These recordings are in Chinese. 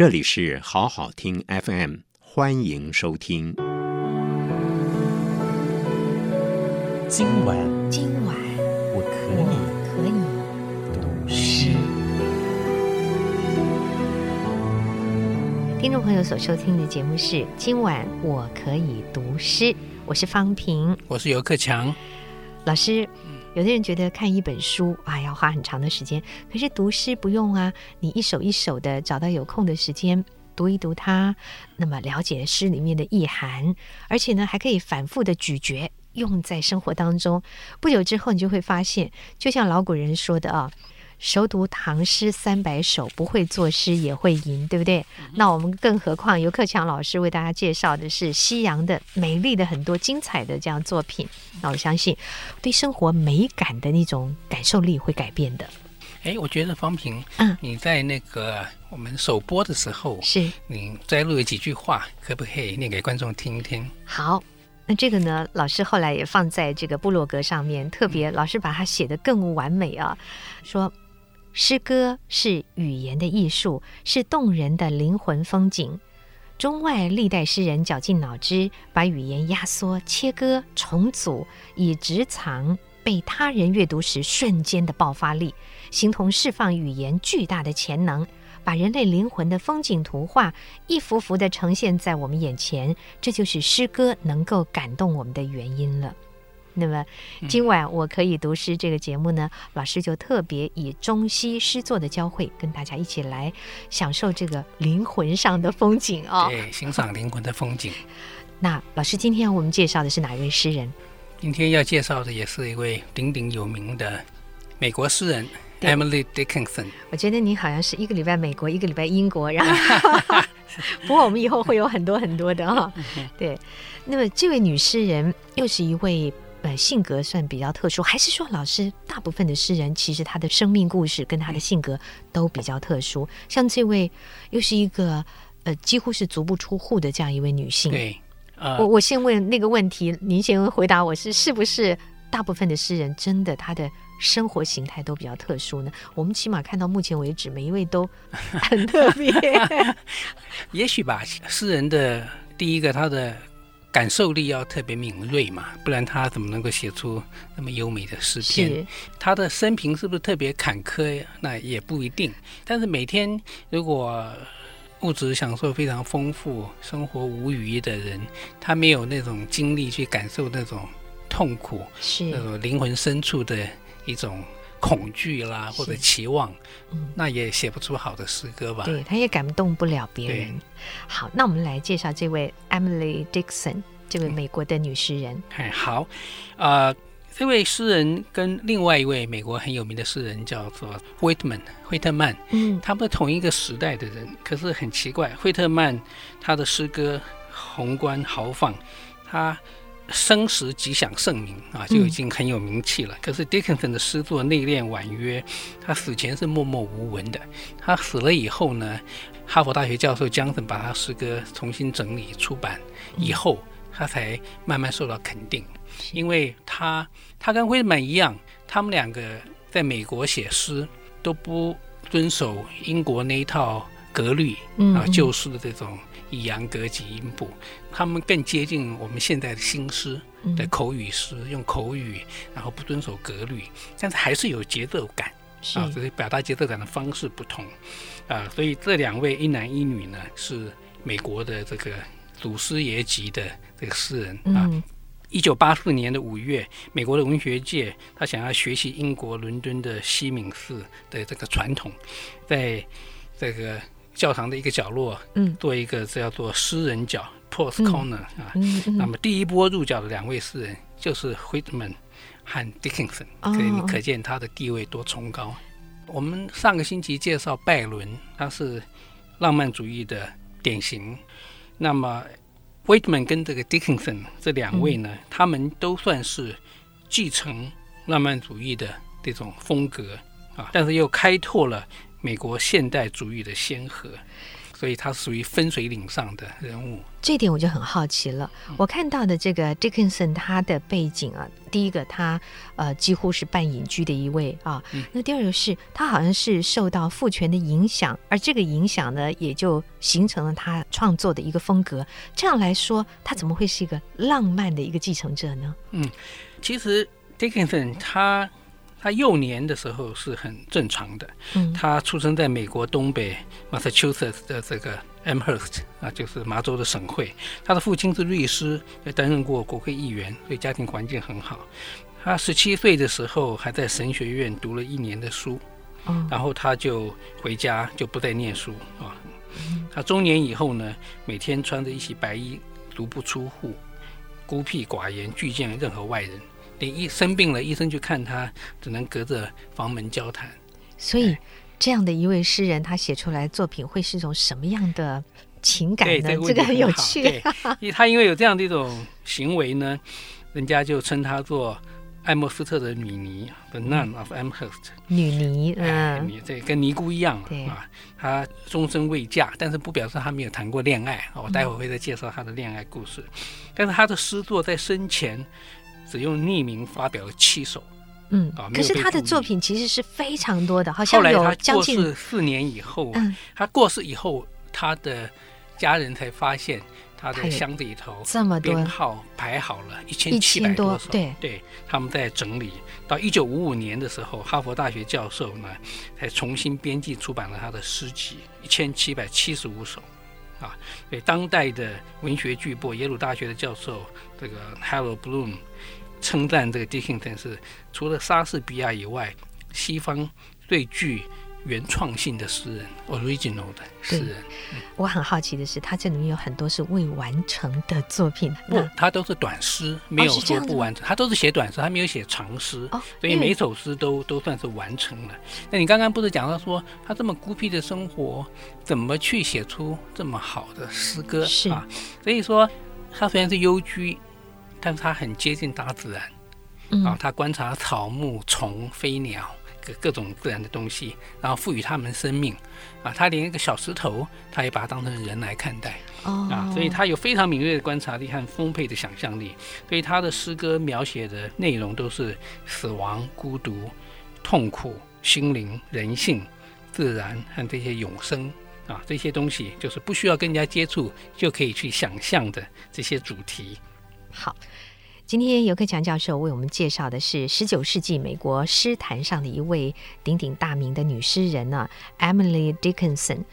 这里是好好听 FM，欢迎收听。今晚，今晚我可以可以读诗。听众朋友所收听的节目是《今晚我可以读诗》，我是方平，我是游克强老师。有的人觉得看一本书啊要花很长的时间，可是读诗不用啊，你一首一首的找到有空的时间读一读它，那么了解诗里面的意涵，而且呢还可以反复的咀嚼，用在生活当中。不久之后，你就会发现，就像老古人说的啊。熟读唐诗三百首，不会作诗也会吟，对不对？嗯、那我们更何况尤克强老师为大家介绍的是西洋的美丽的很多精彩的这样作品。那我相信，对生活美感的那种感受力会改变的。哎，我觉得方平，嗯，你在那个我们首播的时候，是你摘录了几句话，可不可以念给观众听一听？好，那这个呢，老师后来也放在这个部落格上面，特别老师把它写得更完美啊，说。诗歌是语言的艺术，是动人的灵魂风景。中外历代诗人绞尽脑汁，把语言压缩、切割、重组，以直藏被他人阅读时瞬间的爆发力，形同释放语言巨大的潜能，把人类灵魂的风景图画一幅幅地呈现在我们眼前。这就是诗歌能够感动我们的原因了。那么，今晚我可以读诗这个节目呢，嗯、老师就特别以中西诗作的交汇，跟大家一起来享受这个灵魂上的风景哦。对，欣赏灵魂的风景。那老师，今天我们介绍的是哪一位诗人？今天要介绍的也是一位鼎鼎有名的美国诗人 Emily Dickinson。我觉得你好像是一个礼拜美国，一个礼拜英国，然后 不过我们以后会有很多很多的哈、哦。对，那么这位女诗人又是一位。呃，性格算比较特殊，还是说老师大部分的诗人其实他的生命故事跟他的性格都比较特殊？像这位又是一个呃几乎是足不出户的这样一位女性。对，呃、我我先问那个问题，您先回答我是是不是大部分的诗人真的他的生活形态都比较特殊呢？我们起码看到目前为止，每一位都很特别。也许吧，诗人的第一个他的。感受力要特别敏锐嘛，不然他怎么能够写出那么优美的诗篇？他的生平是不是特别坎坷呀？那也不一定。但是每天如果物质享受非常丰富、生活无余的人，他没有那种精力去感受那种痛苦，是那种灵魂深处的一种。恐惧啦，或者期望，嗯，那也写不出好的诗歌吧？对，他也感动不了别人。好，那我们来介绍这位 Emily Dickinson，这位美国的女诗人。哎、嗯，好，啊、呃，这位诗人跟另外一位美国很有名的诗人叫做惠特曼，惠特曼，嗯，他们同一个时代的人，可是很奇怪，惠特曼他的诗歌宏观豪放，他。生时即享盛名啊，就已经很有名气了。嗯、可是 Dickinson 的诗作内敛婉约，他死前是默默无闻的。他死了以后呢，哈佛大学教授江森把他诗歌重新整理出版以后，他才慢慢受到肯定。因为他他跟惠特曼一样，他们两个在美国写诗都不遵守英国那一套格律啊，旧诗的这种。抑扬格及音部，他们更接近我们现在的新诗的口语诗，嗯、用口语，然后不遵守格律，但是还是有节奏感啊，所以表达节奏感的方式不同啊，所以这两位一男一女呢，是美国的这个祖师爷级的这个诗人啊。一九八四年的五月，美国的文学界他想要学习英国伦敦的西敏寺的这个传统，在这个。教堂的一个角落，嗯，做一个叫做诗人角 （Poet's Corner） 啊。那么第一波入角的两位诗人就是 Whitman 和 Dickinson，所以你可见他的地位多崇高。我们上个星期介绍拜伦，他是浪漫主义的典型。那么 Whitman 跟这个 Dickinson 这两位呢，他们都算是继承浪漫主义的这种风格啊，但是又开拓了。美国现代主义的先河，所以他属于分水岭上的人物。这点我就很好奇了。我看到的这个 Dickinson 他的背景啊，第一个他呃几乎是半隐居的一位啊，那第二个是他好像是受到父权的影响，而这个影响呢，也就形成了他创作的一个风格。这样来说，他怎么会是一个浪漫的一个继承者呢？嗯，其实 Dickinson 他。他幼年的时候是很正常的。嗯，他出生在美国东北 Massachusetts 的这个 Amherst 啊，就是麻州的省会。他的父亲是律师，也担任过国会议员，所以家庭环境很好。他十七岁的时候还在神学院读了一年的书，然后他就回家就不再念书啊。他中年以后呢，每天穿着一袭白衣，足不出户，孤僻寡言，拒见任何外人。你一生病了，医生去看他，只能隔着房门交谈。所以，这样的一位诗人，他写出来作品会是一种什么样的情感呢？这个，这个很有趣。对，他因为有这样的一种行为呢，人家就称他做爱默斯特的女尼，The Nun of Amherst。女尼，嗯，女这跟尼姑一样对啊。她终身未嫁，但是不表示她没有谈过恋爱。我待会儿会再介绍她的恋爱故事。嗯、但是她的诗作在生前。只用匿名发表了七首，嗯，啊，可是他的作品其实是非常多的，好像有将近后来他过世四年以后，嗯，他过世以后，他的家人才发现他的箱子里头这么多编号排好了一千七百多首，对对，他们在整理。到一九五五年的时候，哈佛大学教授呢才重新编辑出版了他的诗集一千七百七十五首，啊，对，当代的文学巨擘耶鲁大学的教授这个 Harold Bloom。称赞这个 Dickinson 是除了莎士比亚以外，西方最具原创性的诗人，original 的诗人。我很好奇的是，他这里面有很多是未完成的作品。不，他都是短诗，没有说不完成，哦、他都是写短诗，他没有写长诗，哦、所以每首诗都都算是完成了。那你刚刚不是讲到说，他这么孤僻的生活，怎么去写出这么好的诗歌？是啊，所以说他虽然是幽居。但是他很接近大自然，嗯、啊，他观察草木、虫、飞鸟各各种自然的东西，然后赋予它们生命，啊，他连一个小石头，他也把它当成人来看待，哦、啊，所以他有非常敏锐的观察力和丰沛的想象力，所以他的诗歌描写的内容都是死亡、孤独、痛苦、心灵、人性、自然和这些永生，啊，这些东西就是不需要跟人家接触就可以去想象的这些主题。好，今天尤克强教授为我们介绍的是十九世纪美国诗坛上的一位鼎鼎大名的女诗人呢，Emily Dickinson。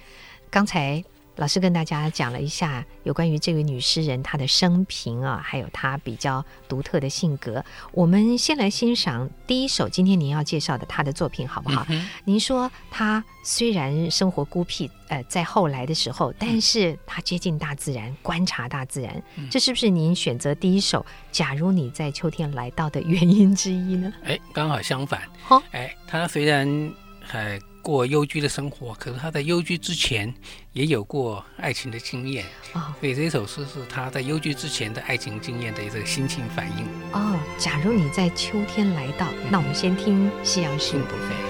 刚才。老师跟大家讲了一下有关于这位女诗人她的生平啊，还有她比较独特的性格。我们先来欣赏第一首今天您要介绍的她的作品，好不好？嗯、您说她虽然生活孤僻，呃，在后来的时候，但是她接近大自然，观察大自然，嗯、这是不是您选择第一首《假如你在秋天来到》的原因之一呢？哎，刚好相反。哦，哎，她虽然还。过幽居的生活，可是他在幽居之前也有过爱情的经验，哦，所以这首诗是他在幽居之前的爱情经验的一个心情反应。哦，假如你在秋天来到，嗯、那我们先听夕阳诗。嗯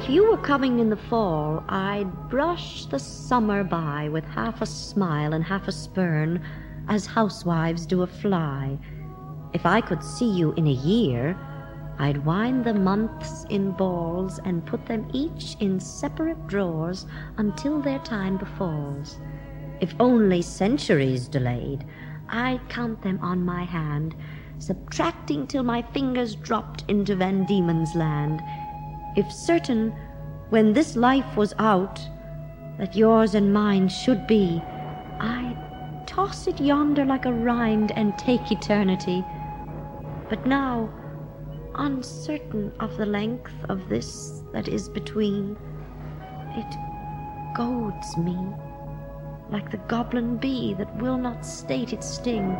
If you were coming in the fall, I'd brush the summer by with half a smile and half a spurn, as housewives do a fly. If I could see you in a year, I'd wind the months in balls and put them each in separate drawers until their time befalls. If only centuries delayed, I'd count them on my hand, subtracting till my fingers dropped into Van Diemen's land if certain, when this life was out, that yours and mine should be, I'd toss it yonder like a rind and take eternity. But now, uncertain of the length of this that is between, it goads me like the goblin bee that will not state its sting.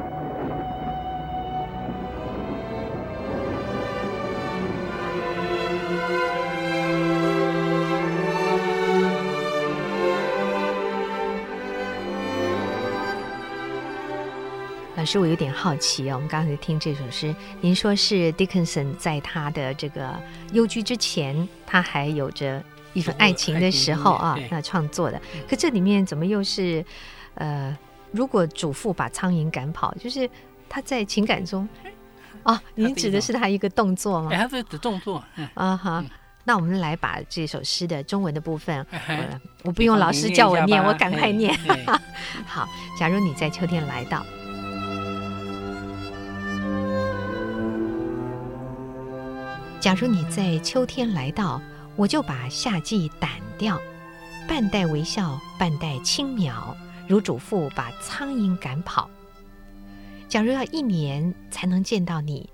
老老师，我有点好奇哦。我们刚才听这首诗，您说是 Dickinson 在他的这个幽居之前，他还有着一份爱情的时候啊，那创作的。可这里面怎么又是呃，如果主妇把苍蝇赶跑，就是他在情感中 哦，您指的是他一个动作吗？哎，他是指动作。啊哈。那我们来把这首诗的中文的部分，我，我不用老师叫我念，我赶快念。好，假如你在秋天来到，假如你在秋天来到，我就把夏季掸掉，半带微笑，半带轻描，如主妇把苍蝇赶跑。假如要一年才能见到你，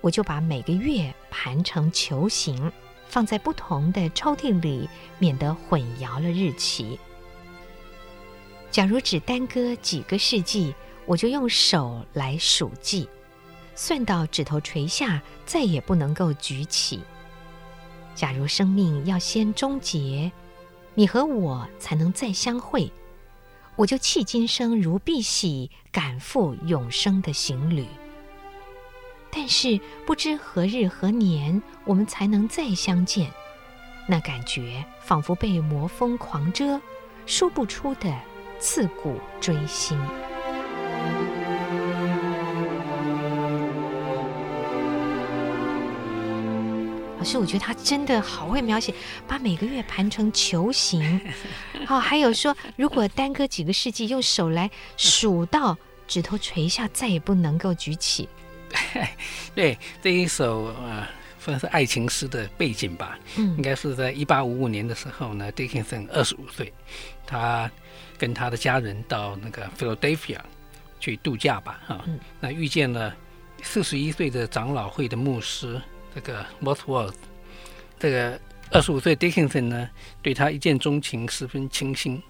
我就把每个月盘成球形。放在不同的抽屉里，免得混淆了日期。假如只耽搁几个世纪，我就用手来数计，算到指头垂下，再也不能够举起。假如生命要先终结，你和我才能再相会，我就弃今生如敝屣，赶赴永生的行旅。但是不知何日何年，我们才能再相见。那感觉仿佛被魔风狂蛰，说不出的刺骨锥心。老师，我觉得他真的好会描写，把每个月盘成球形。哦，还有说，如果耽搁几个世纪，用手来数到指头垂下，再也不能够举起。对，这一首呃，算是爱情诗的背景吧。嗯，应该是在一八五五年的时候呢，Dickinson 二十五岁，他跟他的家人到那个 Philadelphia 去度假吧，哈、哦嗯，那遇见了四十一岁的长老会的牧师这个 Wordsworth，这个二十五岁 Dickinson 呢，对他一见钟情，十分倾心。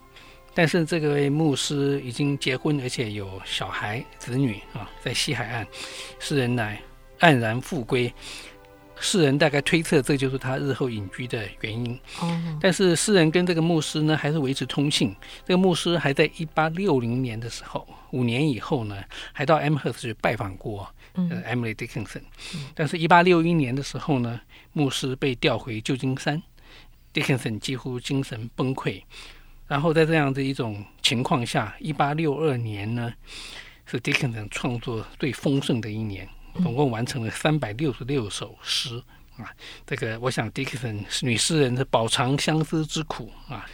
但是这个位牧师已经结婚，而且有小孩子女啊，在西海岸，诗人乃黯然复归。世人大概推测，这就是他日后隐居的原因。但是诗人跟这个牧师呢，还是维持通信。这个牧师还在一八六零年的时候，五年以后呢，还到 Amherst 去拜访过呃 Emily Dickinson。但是，一八六一年的时候呢，牧师被调回旧金山，Dickinson 几乎精神崩溃。然后在这样的一种情况下，一八六二年呢，是 Dickinson 创作最丰盛的一年，总共完成了三百六十六首诗啊。这个我想 Dickinson 女诗人的饱尝相思之苦啊，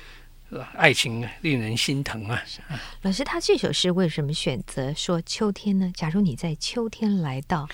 爱情令人心疼啊。老师，他这首诗为什么选择说秋天呢？假如你在秋天来到，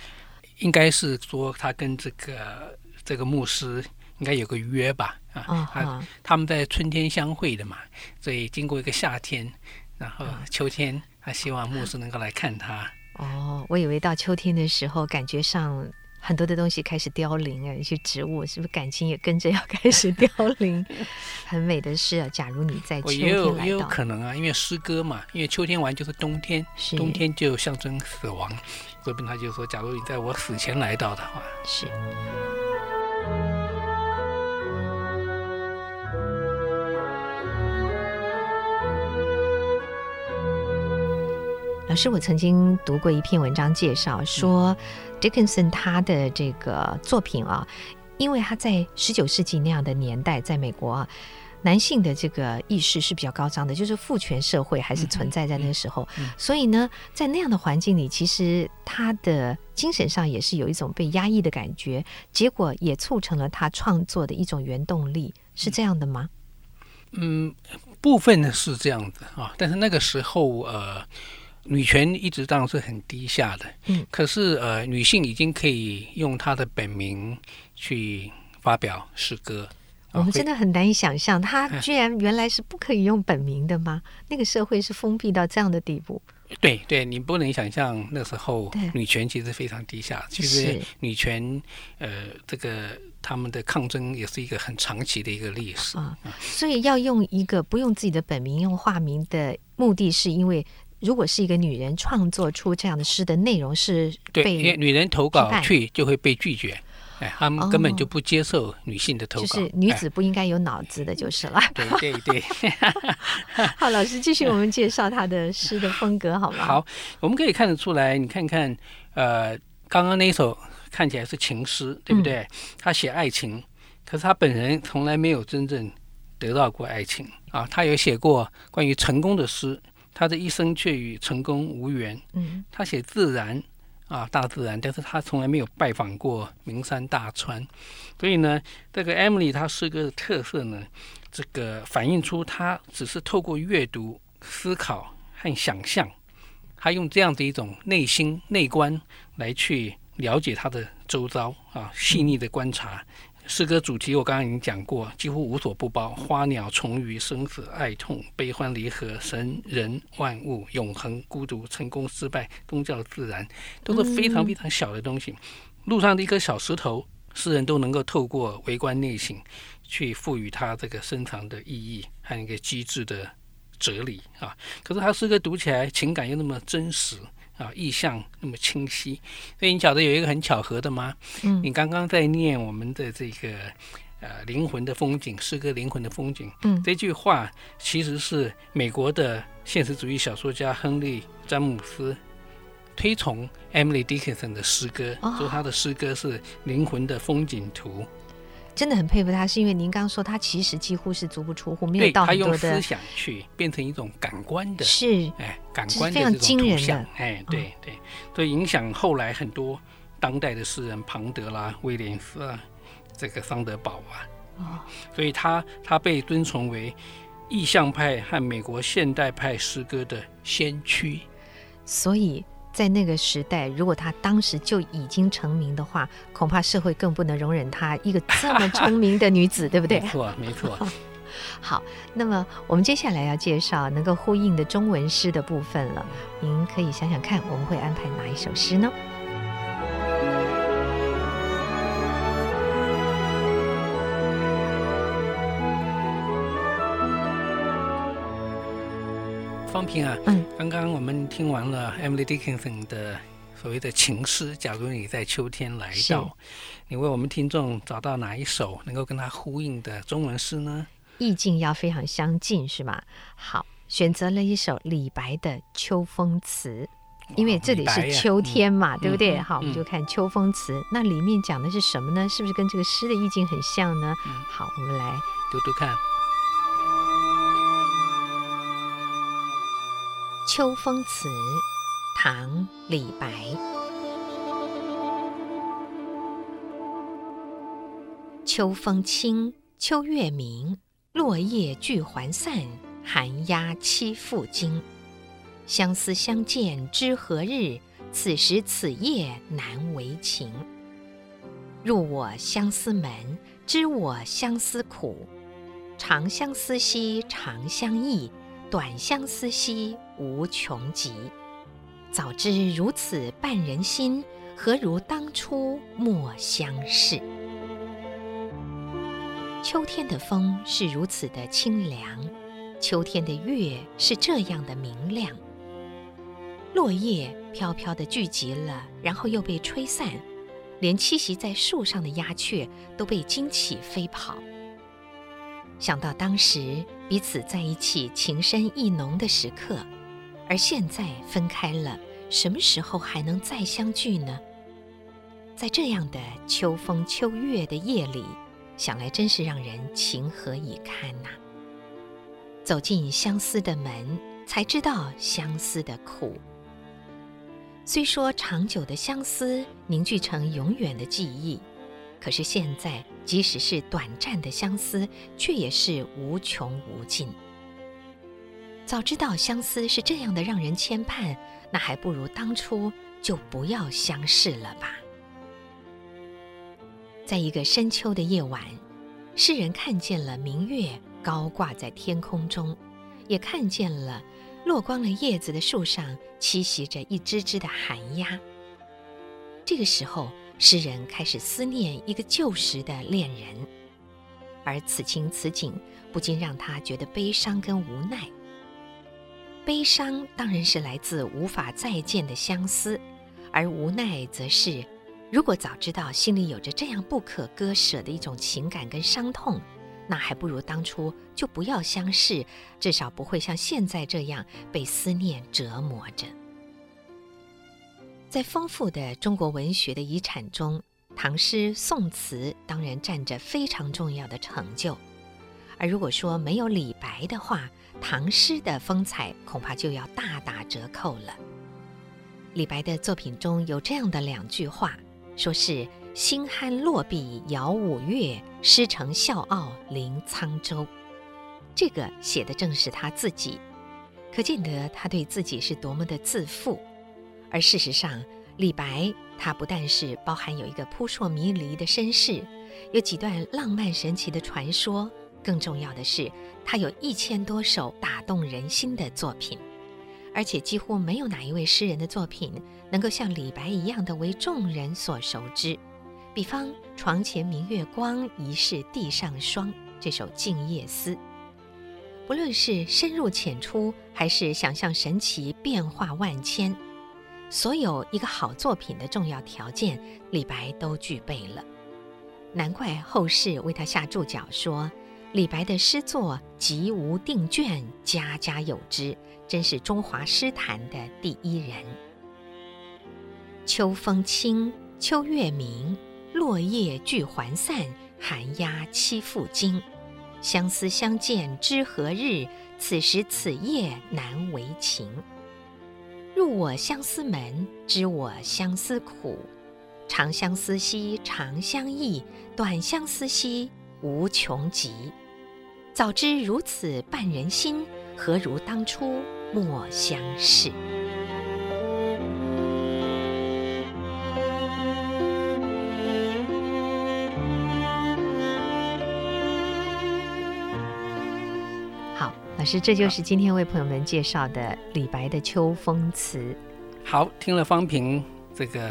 应该是说他跟这个这个牧师。应该有个约吧，啊，他、uh. 他们在春天相会的嘛，所以经过一个夏天，然后秋天，他希望牧师能够来看他。哦、uh 我以为到秋天的时候，感觉上很多的东西开始凋零啊，一些植物是不是感情也跟着要开始凋零？很美的诗啊，假如你在秋天来到，也有，也有可能啊，因为诗歌嘛，因为秋天完就是冬天，冬天就象征死亡，所以他就说，假如你在我死前来到的话，是。老师，我曾经读过一篇文章，介绍说，Dickinson 他的这个作品啊，因为他在十九世纪那样的年代，在美国啊，男性的这个意识是比较高涨的，就是父权社会还是存在在那个时候，所以呢，在那样的环境里，其实他的精神上也是有一种被压抑的感觉，结果也促成了他创作的一种原动力，是这样的吗？嗯，部分呢是这样的啊，但是那个时候呃。女权一直当然是很低下的，嗯，可是呃，女性已经可以用她的本名去发表诗歌。我们真的很难以想象，她居然原来是不可以用本名的吗？那个社会是封闭到这样的地步？对对，你不能想象那时候女权其实非常低下。其实女权呃，这个他们的抗争也是一个很长期的一个历史啊。所以要用一个不用自己的本名，用化名的目的是因为。如果是一个女人创作出这样的诗的内容是被，对，因为女人投稿去就会被拒绝，哎，他们根本就不接受女性的投稿，就是女子不应该有脑子的，就是了。对对对。好，老师继续我们介绍他的诗的风格，好吗？好，我们可以看得出来，你看看，呃，刚刚那一首看起来是情诗，对不对？嗯、他写爱情，可是他本人从来没有真正得到过爱情啊。他有写过关于成功的诗，他的一生却与成功无缘。嗯，他写自然。啊，大自然，但是他从来没有拜访过名山大川，所以呢，这个 Emily 她诗歌的特色呢，这个反映出她只是透过阅读、思考和想象，她用这样的一种内心内观来去了解她的周遭啊，细腻的观察。诗歌主题我刚刚已经讲过，几乎无所不包：花鸟虫鱼、生死爱痛、悲欢离合、神人万物、永恒孤独、成功失败、宗教自然，都是非常非常小的东西。路上的一颗小石头，诗人都能够透过微观内省，去赋予它这个深藏的意义和一个机智的哲理啊。可是他诗歌读起来情感又那么真实。啊，意象那么清晰，所以你晓得有一个很巧合的吗？嗯，你刚刚在念我们的这个呃灵魂的风景，诗歌灵魂的风景，嗯，这句话其实是美国的现实主义小说家亨利詹姆斯推崇 Emily Dickinson 的诗歌，哦，说他的诗歌是灵魂的风景图。真的很佩服他，是因为您刚刚说他其实几乎是足不出户，没有到很多的。他用思想去变成一种感官的，是哎，感官的这种图像，哎，对对，所以影响后来很多当代的诗人，庞德啦、威廉斯啊，这个桑德堡啊，哦，所以他他被尊崇为意象派和美国现代派诗歌的先驱，所以。在那个时代，如果她当时就已经成名的话，恐怕社会更不能容忍她一个这么聪明的女子，对不对？没错，没错。好，那么我们接下来要介绍能够呼应的中文诗的部分了。您可以想想看，我们会安排哪一首诗呢？方平啊，嗯，刚刚我们听完了 Emily Dickinson 的所谓的情诗。假如你在秋天来到，你为我们听众找到哪一首能够跟它呼应的中文诗呢？意境要非常相近，是吗？好，选择了一首李白的《秋风词》，因为这里是秋天嘛，对不对？好，我们就看《秋风词》，那里面讲的是什么呢？是不是跟这个诗的意境很像呢？好，我们来读读看。《秋风词》唐·李白。秋风清，秋月明，落叶聚还散，寒鸦栖复惊。相思相见知何日？此时此夜难为情。入我相思门，知我相思苦。长相思兮长相忆。短相思兮无穷极，早知如此绊人心，何如当初莫相识。秋天的风是如此的清凉，秋天的月是这样的明亮。落叶飘飘地聚集了，然后又被吹散，连栖息在树上的鸦雀都被惊起飞跑。想到当时彼此在一起情深意浓的时刻，而现在分开了，什么时候还能再相聚呢？在这样的秋风秋月的夜里，想来真是让人情何以堪呐！走进相思的门，才知道相思的苦。虽说长久的相思凝聚成永远的记忆。可是现在，即使是短暂的相思，却也是无穷无尽。早知道相思是这样的让人牵绊，那还不如当初就不要相识了吧。在一个深秋的夜晚，诗人看见了明月高挂在天空中，也看见了落光了叶子的树上栖息着一只只的寒鸦。这个时候，诗人开始思念一个旧时的恋人，而此情此景不禁让他觉得悲伤跟无奈。悲伤当然是来自无法再见的相思，而无奈则是如果早知道心里有着这样不可割舍的一种情感跟伤痛，那还不如当初就不要相识，至少不会像现在这样被思念折磨着。在丰富的中国文学的遗产中，唐诗宋词当然占着非常重要的成就。而如果说没有李白的话，唐诗的风采恐怕就要大打折扣了。李白的作品中有这样的两句话，说是“星酣落笔摇五岳，诗成笑傲临沧州”。这个写的正是他自己，可见得他对自己是多么的自负。而事实上，李白他不但是包含有一个扑朔迷离的身世，有几段浪漫神奇的传说。更重要的是，他有一千多首打动人心的作品，而且几乎没有哪一位诗人的作品能够像李白一样的为众人所熟知。比方“床前明月光，疑是地上霜”这首《静夜思》，不论是深入浅出，还是想象神奇、变化万千，所有一个好作品的重要条件，李白都具备了。难怪后世为他下注脚说。李白的诗作集无定卷，家家有之，真是中华诗坛的第一人。秋风清，秋月明，落叶聚还散，寒鸦栖复惊。相思相见知何日？此时此夜难为情。入我相思门，知我相思苦。长相思兮长相忆，短相思兮无穷极。早知如此绊人心，何如当初莫相识。好，老师，这就是今天为朋友们介绍的李白的《秋风词》。好，听了方平这个。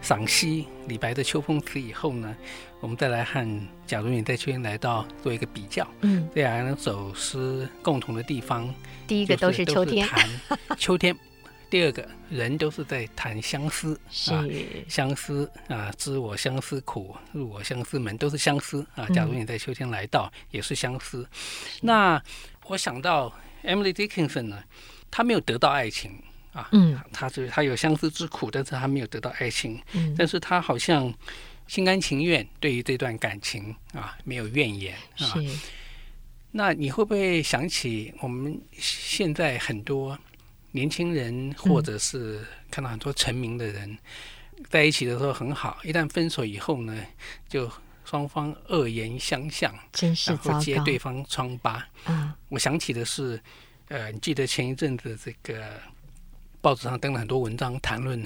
赏析李白的《秋风词》以后呢，我们再来和假如你在秋天来到做一个比较。嗯，这两首诗共同的地方，第一个都是秋天，谈 秋天；第二个人都是在谈相思，是啊，相思啊，知我相思苦，入我相思门，都是相思啊。假如你在秋天来到，嗯、也是相思。那我想到 Emily Dickinson 呢，她没有得到爱情。啊，嗯，他就是他有相思之苦，但是他没有得到爱情，嗯，但是他好像心甘情愿对于这段感情啊没有怨言啊。是，那你会不会想起我们现在很多年轻人，或者是看到很多成名的人，嗯，在一起的时候很好，一旦分手以后呢，就双方恶言相向，然后揭对方疮疤。嗯，我想起的是，呃，你记得前一阵子这个。报纸上登了很多文章，谈论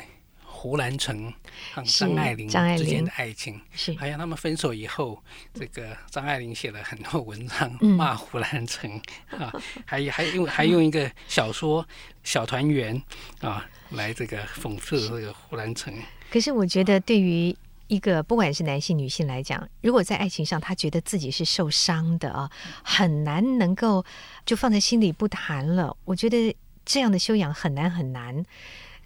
胡兰成和张爱玲之间的爱情。是，好像他们分手以后，这个张爱玲写了很多文章骂胡兰成、嗯、啊，还还用还用一个小说《小团圆》啊来这个讽刺这个胡兰成。可是我觉得，对于一个不管是男性女性来讲，如果在爱情上他觉得自己是受伤的啊，很难能够就放在心里不谈了。我觉得。这样的修养很难很难，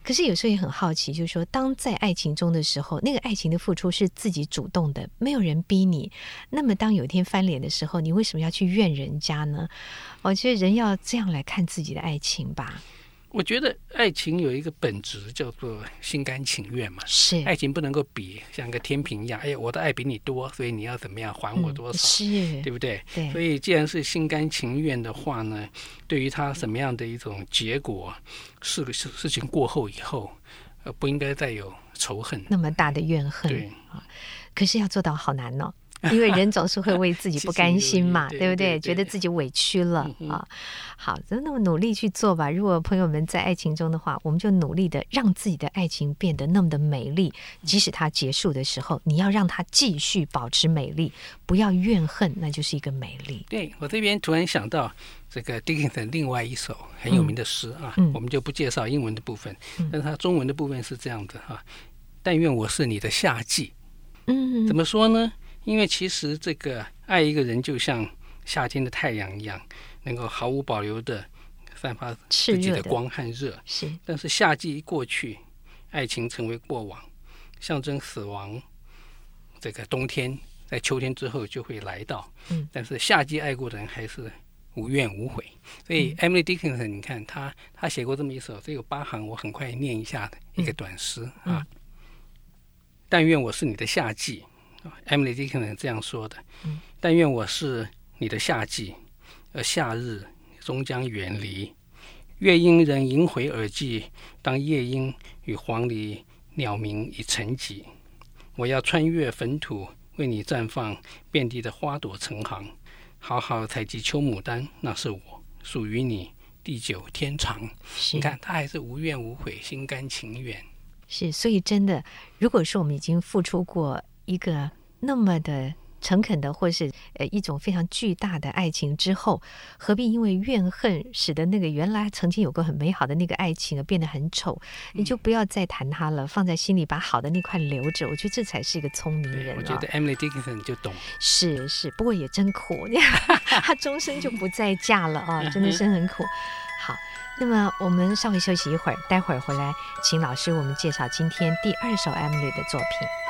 可是有时候也很好奇，就是说，当在爱情中的时候，那个爱情的付出是自己主动的，没有人逼你。那么，当有一天翻脸的时候，你为什么要去怨人家呢？我觉得人要这样来看自己的爱情吧。我觉得爱情有一个本质叫做心甘情愿嘛，是爱情不能够比像个天平一样，哎呀，我的爱比你多，所以你要怎么样还我多少，嗯、是，对不对？对。所以既然是心甘情愿的话呢，对于他什么样的一种结果，事事事情过后以后，呃，不应该再有仇恨，那么大的怨恨，对啊。可是要做到好难哦。因为人总是会为自己不甘心嘛，对不对？觉得自己委屈了啊。好，那么努力去做吧。如果朋友们在爱情中的话，我们就努力的让自己的爱情变得那么的美丽。即使它结束的时候，你要让它继续保持美丽，不要怨恨，那就是一个美丽。对，我这边突然想到这个 Dickinson 另外一首很有名的诗啊，嗯、我们就不介绍英文的部分，嗯、但是它中文的部分是这样的哈、啊：但愿我是你的夏季。嗯，怎么说呢？因为其实这个爱一个人就像夏天的太阳一样，能够毫无保留的散发自己的光和热。是，但是夏季一过去，爱情成为过往，象征死亡。这个冬天在秋天之后就会来到，嗯，但是夏季爱过的人还是无怨无悔。所以 Emily Dickinson，你看他他写过这么一首，只有八行，我很快念一下的一个短诗啊。但愿我是你的夏季，Emily Dickinson 这样说的。嗯、但愿我是你的夏季，而夏日终将远离。乐音仍萦回耳际，当夜莺与黄鹂鸟鸣已成寂。我要穿越坟土，为你绽放遍地的花朵成行，好好采集秋牡丹，那是我属于你地久天长。你看，他还是无怨无悔，心甘情愿。是，所以真的，如果说我们已经付出过一个那么的。诚恳的，或是呃一种非常巨大的爱情之后，何必因为怨恨，使得那个原来曾经有过很美好的那个爱情而变得很丑？你就不要再谈它了，放在心里，把好的那块留着。我觉得这才是一个聪明人。我觉得 Emily Dickinson 就懂。是是，不过也真苦，她终身就不再嫁了啊，真的是很苦。好，那么我们稍微休息一会儿，待会儿回来，请老师为我们介绍今天第二首 Emily 的作品。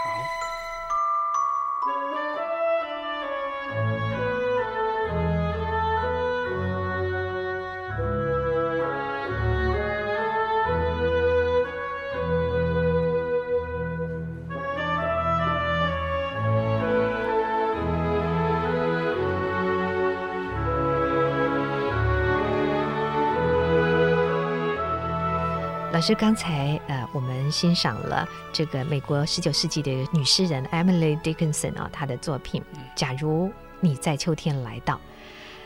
师，刚才呃，我们欣赏了这个美国十九世纪的女诗人 Emily Dickinson 啊，她的作品《假如你在秋天来到》。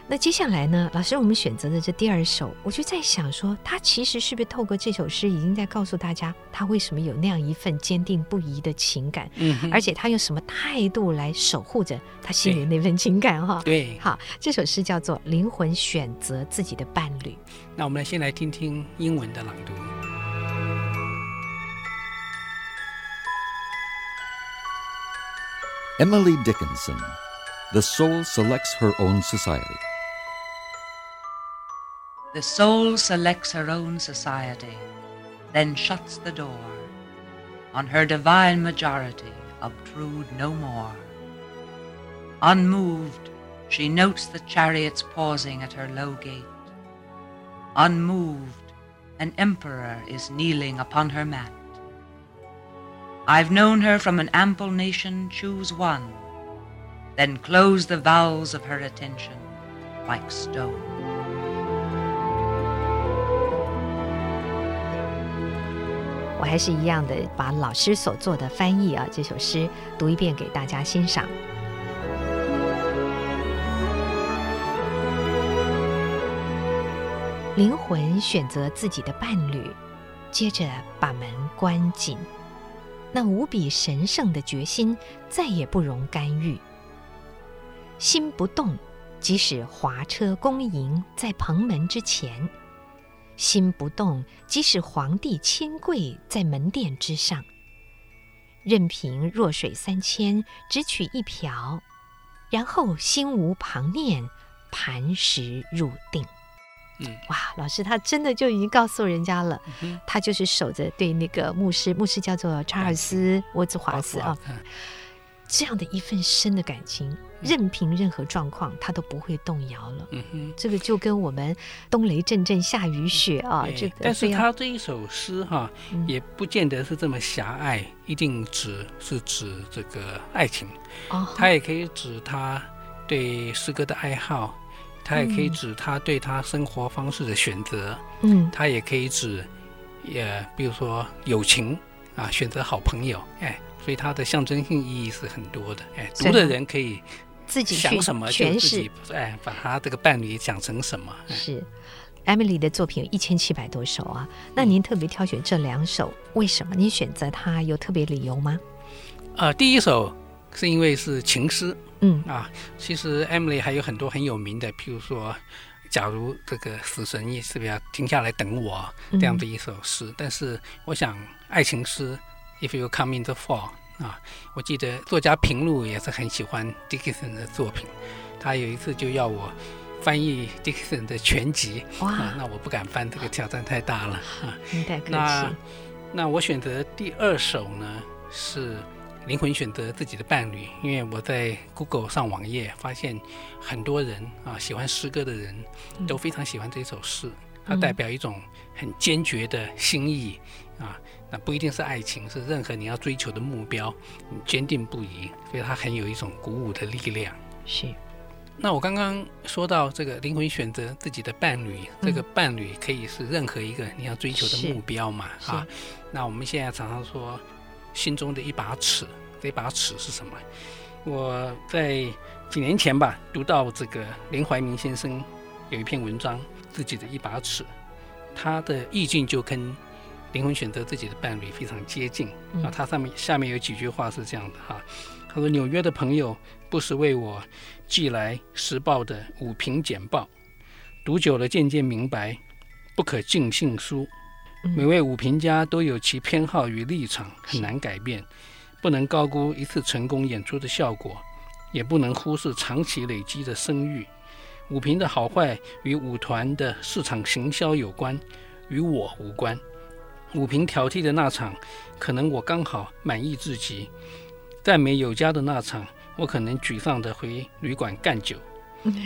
那接下来呢，老师，我们选择的这第二首，我就在想说，她其实是不是透过这首诗，已经在告诉大家，她为什么有那样一份坚定不移的情感，嗯，而且她用什么态度来守护着她心里那份情感？哈，对，好，这首诗叫做《灵魂选择自己的伴侣》。那我们先来听听英文的朗读。Emily Dickinson, The Soul Selects Her Own Society. The soul selects her own society, then shuts the door. On her divine majority, obtrude no more. Unmoved, she notes the chariots pausing at her low gate. Unmoved, an emperor is kneeling upon her mat. I've known her from an ample nation choose one, then close the vowels of her attention like stone. 我还是一样的把老师所做的翻译啊，这首诗读一遍给大家欣赏。灵魂选择自己的伴侣，接着把门关紧。那无比神圣的决心再也不容干预。心不动，即使华车恭迎在蓬门之前；心不动，即使皇帝亲跪在门殿之上。任凭弱水三千，只取一瓢，然后心无旁念，磐石入定。嗯，哇，老师他真的就已经告诉人家了，嗯、他就是守着对那个牧师，牧师叫做查尔斯沃兹华斯啊，这样的一份深的感情，任凭任何状况他都不会动摇了。嗯哼，这个就跟我们冬雷阵阵下雨雪啊，这个。但是他这一首诗哈、啊，嗯、也不见得是这么狭隘，一定指是指这个爱情，哦，他也可以指他对诗歌的爱好。他也可以指他对他生活方式的选择，嗯，他也可以指，也比如说友情啊，选择好朋友，哎，所以它的象征性意义是很多的，哎，读的人可以自己想什么就自己，哎，把他这个伴侣想成什么。是，Emily 的作品有一千七百多首啊，那您特别挑选这两首，为什么？您选择它有特别理由吗？呃，第一首是因为是情诗。嗯啊，其实 Emily 还有很多很有名的，譬如说，假如这个死神也是不是要停下来等我这样的一首诗。嗯、但是我想，爱情诗 If you come in the fall 啊，我记得作家平路也是很喜欢 Dickinson 的作品，他有一次就要我翻译 Dickinson 的全集，哇、啊，那我不敢翻，这个挑战太大了啊。那那我选择第二首呢？是灵魂选择自己的伴侣，因为我在 Google 上网页发现很多人啊喜欢诗歌的人都非常喜欢这首诗，嗯、它代表一种很坚决的心意啊，那不一定是爱情，是任何你要追求的目标，你坚定不移，所以它很有一种鼓舞的力量。是。那我刚刚说到这个灵魂选择自己的伴侣，嗯、这个伴侣可以是任何一个你要追求的目标嘛？啊，那我们现在常常说心中的一把尺，这把尺是什么？我在几年前吧，读到这个林怀民先生有一篇文章《自己的一把尺》，他的意境就跟灵魂选择自己的伴侣非常接近啊。他上面下面有几句话是这样的哈，他说：“纽约的朋友不时为我。”寄来《时报》的五评简报，读久了渐渐明白，不可尽信书。每位舞评家都有其偏好与立场，很难改变。不能高估一次成功演出的效果，也不能忽视长期累积的声誉。舞评的好坏与舞团的市场行销有关，与我无关。舞评挑剔的那场，可能我刚好满意至极；赞美有加的那场。我可能沮丧地回旅馆干酒，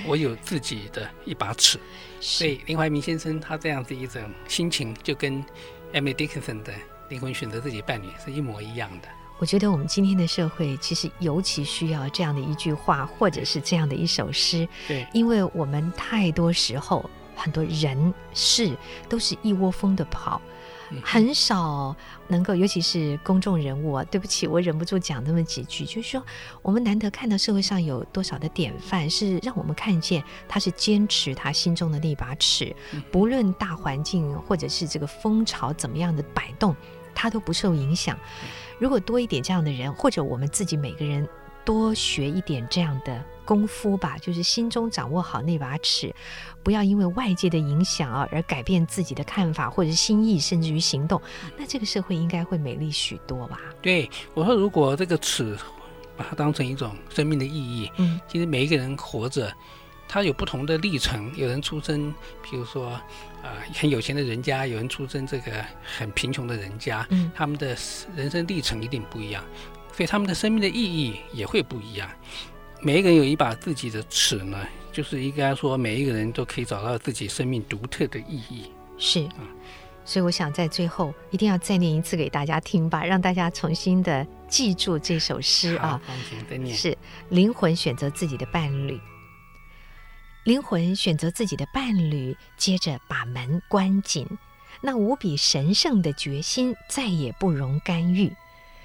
我有自己的一把尺，所以林怀民先生他这样子一种心情，就跟 Emily Dickinson 的灵魂选择自己伴侣是一模一样的。我觉得我们今天的社会其实尤其需要这样的一句话，或者是这样的一首诗，对，因为我们太多时候很多人事都是一窝蜂的跑。很少能够，尤其是公众人物啊，对不起，我忍不住讲那么几句，就是说，我们难得看到社会上有多少的典范，是让我们看见他是坚持他心中的那把尺，不论大环境或者是这个风潮怎么样的摆动，他都不受影响。如果多一点这样的人，或者我们自己每个人多学一点这样的。功夫吧，就是心中掌握好那把尺，不要因为外界的影响啊而改变自己的看法或者是心意，甚至于行动。那这个社会应该会美丽许多吧？对，我说，如果这个尺把它当成一种生命的意义，嗯，其实每一个人活着，他有不同的历程。有人出生，比如说啊、呃、很有钱的人家，有人出生这个很贫穷的人家，嗯，他们的人生历程一定不一样，所以他们的生命的意义也会不一样。每一个人有一把自己的尺呢，就是应该说，每一个人都可以找到自己生命独特的意义。是啊，所以我想在最后一定要再念一次给大家听吧，让大家重新的记住这首诗啊。是灵魂选择自己的伴侣，灵魂选择自己的伴侣，接着把门关紧，那无比神圣的决心再也不容干预。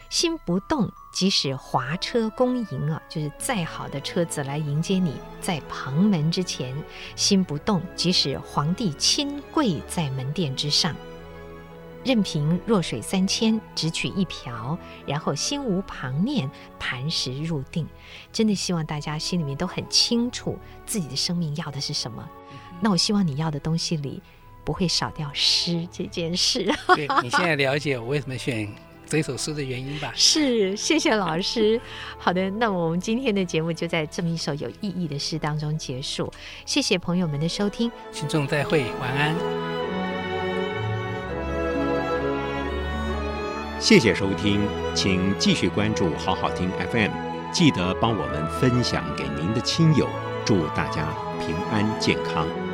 心不动，即使华车恭迎啊，就是再好的车子来迎接你，在旁门之前，心不动，即使皇帝亲跪在门殿之上，任凭弱水三千，只取一瓢，然后心无旁念，磐石入定。真的希望大家心里面都很清楚自己的生命要的是什么。那我希望你要的东西里不会少掉诗这件事。对，你现在了解我为什么选。这首诗的原因吧，是谢谢老师。好的，那我们今天的节目就在这么一首有意义的诗当中结束。谢谢朋友们的收听，听众再会，晚安。谢谢收听，请继续关注好好听 FM，记得帮我们分享给您的亲友，祝大家平安健康。